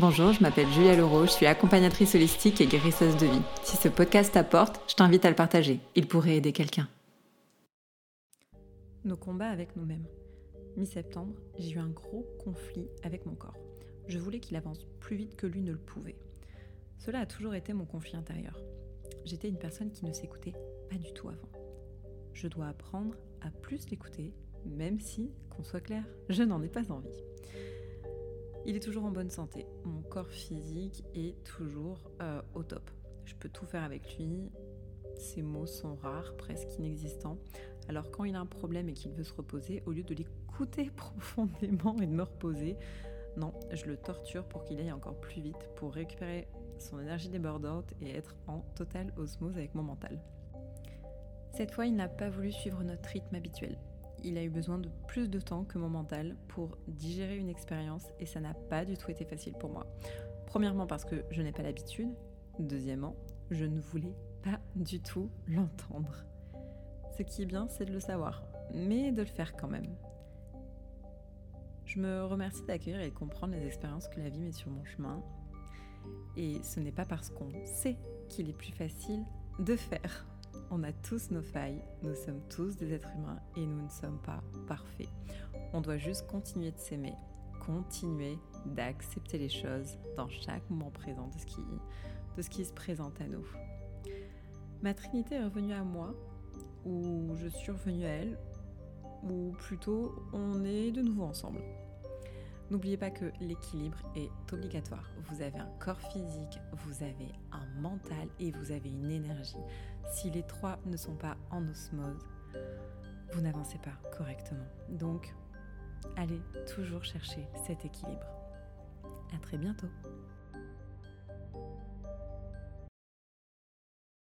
Bonjour, je m'appelle Julia Leroux, je suis accompagnatrice holistique et guérisseuse de vie. Si ce podcast t'apporte, je t'invite à le partager. Il pourrait aider quelqu'un. Nos combats avec nous-mêmes. Mi-septembre, j'ai eu un gros conflit avec mon corps. Je voulais qu'il avance plus vite que lui ne le pouvait. Cela a toujours été mon conflit intérieur. J'étais une personne qui ne s'écoutait pas du tout avant. Je dois apprendre à plus l'écouter, même si, qu'on soit clair, je n'en ai pas envie. Il est toujours en bonne santé. Mon corps physique est toujours euh, au top. Je peux tout faire avec lui. Ses mots sont rares, presque inexistants. Alors quand il a un problème et qu'il veut se reposer, au lieu de l'écouter profondément et de me reposer, non, je le torture pour qu'il aille encore plus vite, pour récupérer son énergie débordante et être en totale osmose avec mon mental. Cette fois, il n'a pas voulu suivre notre rythme habituel il a eu besoin de plus de temps que mon mental pour digérer une expérience et ça n'a pas du tout été facile pour moi. Premièrement parce que je n'ai pas l'habitude. Deuxièmement, je ne voulais pas du tout l'entendre. Ce qui est bien, c'est de le savoir, mais de le faire quand même. Je me remercie d'accueillir et de comprendre les expériences que la vie met sur mon chemin. Et ce n'est pas parce qu'on sait qu'il est plus facile de faire. On a tous nos failles, nous sommes tous des êtres humains et nous ne sommes pas parfaits. On doit juste continuer de s'aimer, continuer d'accepter les choses dans chaque moment présent de ce qui, se présente à nous. Ma Trinité est revenue à moi, ou je suis revenue à elle, ou plutôt on est de nouveau ensemble. N'oubliez pas que l'équilibre est obligatoire. Vous avez un corps physique, vous avez un mental et vous avez une énergie. Si les trois ne sont pas en osmose, vous n'avancez pas correctement. Donc, allez toujours chercher cet équilibre. À très bientôt.